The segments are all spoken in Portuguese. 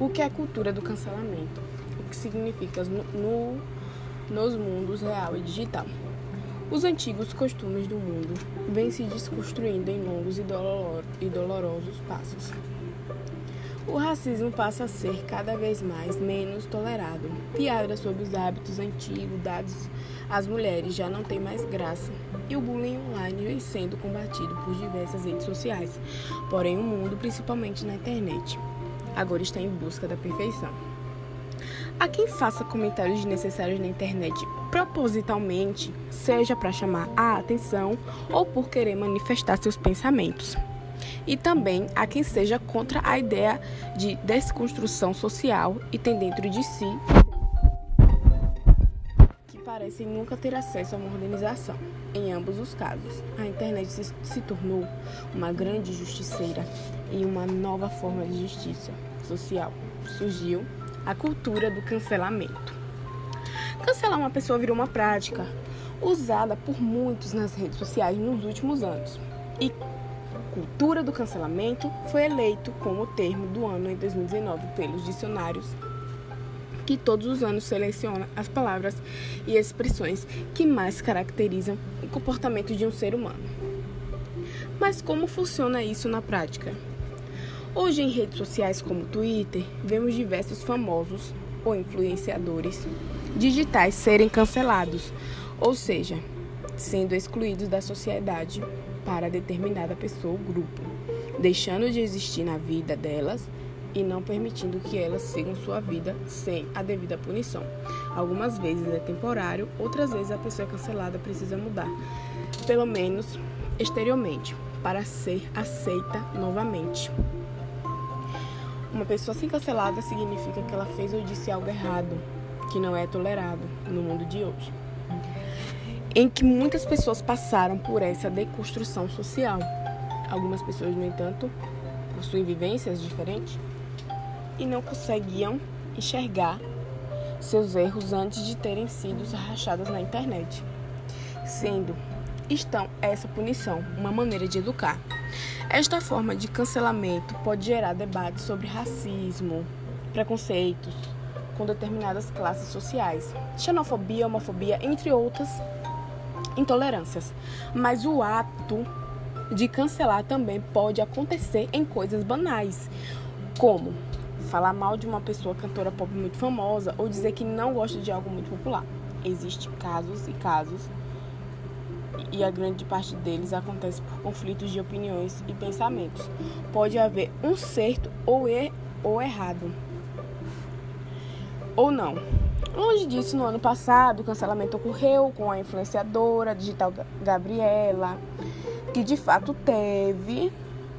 O que é a cultura do cancelamento? O que significa no, no, nos mundos real e digital? Os antigos costumes do mundo vêm se desconstruindo em longos e, dolor, e dolorosos passos. O racismo passa a ser cada vez mais menos tolerado. Piadas sobre os hábitos antigos dados às mulheres já não tem mais graça. E o bullying online vem sendo combatido por diversas redes sociais. Porém, o mundo, principalmente na internet, agora está em busca da perfeição. Há quem faça comentários desnecessários na internet propositalmente, seja para chamar a atenção ou por querer manifestar seus pensamentos e também há quem seja contra a ideia de desconstrução social e tem dentro de si parecem nunca ter acesso à modernização. Em ambos os casos, a internet se, se tornou uma grande justiceira e uma nova forma de justiça social. Surgiu a cultura do cancelamento. Cancelar uma pessoa virou uma prática usada por muitos nas redes sociais nos últimos anos. E cultura do cancelamento foi eleito como termo do ano em 2019 pelos dicionários que todos os anos seleciona as palavras e expressões que mais caracterizam o comportamento de um ser humano. Mas como funciona isso na prática? Hoje, em redes sociais como Twitter, vemos diversos famosos ou influenciadores digitais serem cancelados, ou seja, sendo excluídos da sociedade para determinada pessoa ou grupo, deixando de existir na vida delas e não permitindo que elas sigam sua vida sem a devida punição. Algumas vezes é temporário, outras vezes a pessoa cancelada precisa mudar, pelo menos exteriormente, para ser aceita novamente. Uma pessoa sem cancelada significa que ela fez ou disse algo errado, que não é tolerado no mundo de hoje em que muitas pessoas passaram por essa deconstrução social. Algumas pessoas, no entanto, possuem vivências diferentes e não conseguiam enxergar seus erros antes de terem sido rachadas na internet. Sendo estão essa punição, uma maneira de educar. Esta forma de cancelamento pode gerar debates sobre racismo, preconceitos com determinadas classes sociais, xenofobia, homofobia, entre outras intolerâncias. Mas o ato de cancelar também pode acontecer em coisas banais, como falar mal de uma pessoa cantora pop muito famosa ou dizer que não gosta de algo muito popular. Existem casos e casos e a grande parte deles acontece por conflitos de opiniões e pensamentos. Pode haver um certo ou, er ou errado. Ou não. Longe disso, no ano passado, o cancelamento ocorreu com a influenciadora digital Gabriela, que de fato teve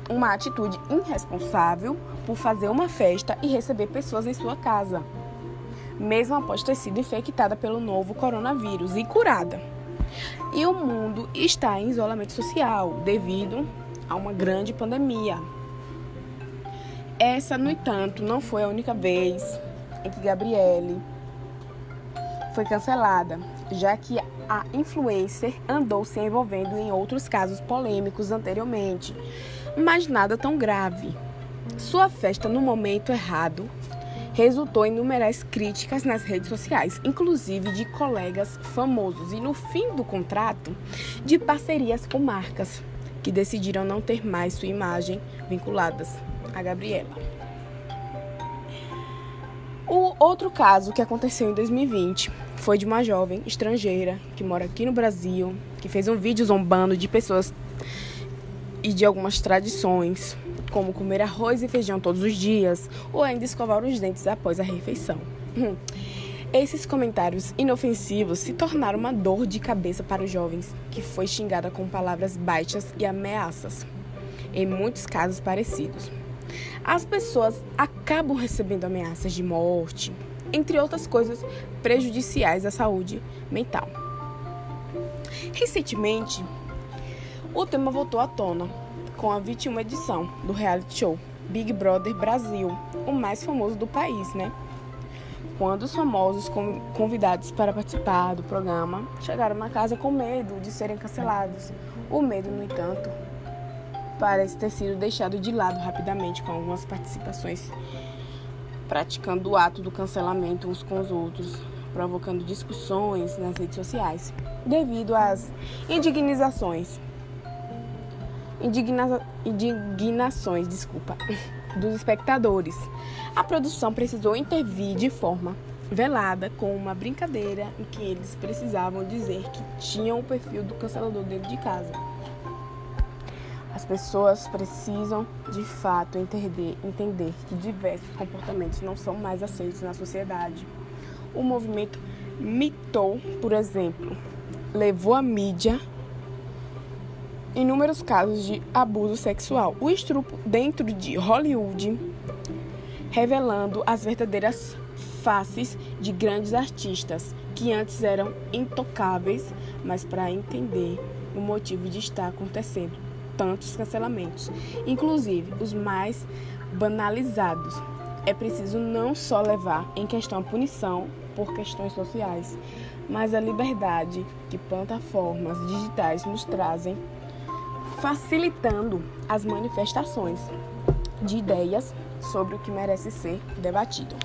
uma atitude irresponsável por fazer uma festa e receber pessoas em sua casa, mesmo após ter sido infectada pelo novo coronavírus e curada. E o mundo está em isolamento social devido a uma grande pandemia. Essa, no entanto, não foi a única vez em que Gabriele foi cancelada, já que a influencer andou se envolvendo em outros casos polêmicos anteriormente, mas nada tão grave. Sua festa no momento errado resultou em inúmeras críticas nas redes sociais, inclusive de colegas famosos, e no fim do contrato, de parcerias com marcas que decidiram não ter mais sua imagem vinculadas a Gabriela. O outro caso que aconteceu em 2020 foi de uma jovem estrangeira que mora aqui no Brasil, que fez um vídeo zombando de pessoas e de algumas tradições, como comer arroz e feijão todos os dias ou ainda escovar os dentes após a refeição. Hum. Esses comentários inofensivos se tornaram uma dor de cabeça para os jovens, que foi xingada com palavras baixas e ameaças, em muitos casos parecidos as pessoas acabam recebendo ameaças de morte, entre outras coisas prejudiciais à saúde mental. Recentemente, o tema voltou à tona com a 21 edição do reality show Big Brother Brasil, o mais famoso do país, né? Quando os famosos convidados para participar do programa chegaram na casa com medo de serem cancelados. O medo, no entanto, parece ter sido deixado de lado rapidamente com algumas participações praticando o ato do cancelamento uns com os outros, provocando discussões nas redes sociais, devido às indignizações. Indigna, indignações, desculpa, dos espectadores. A produção precisou intervir de forma velada com uma brincadeira em que eles precisavam dizer que tinham o perfil do cancelador dentro de casa. As pessoas precisam, de fato, entender, entender que diversos comportamentos não são mais aceitos na sociedade. O movimento mitou, por exemplo, levou a mídia inúmeros casos de abuso sexual. O estrupo dentro de Hollywood, revelando as verdadeiras faces de grandes artistas que antes eram intocáveis, mas para entender o motivo de estar acontecendo tantos cancelamentos, inclusive os mais banalizados. É preciso não só levar em questão a punição por questões sociais, mas a liberdade que plataformas digitais nos trazem, facilitando as manifestações de ideias sobre o que merece ser debatido.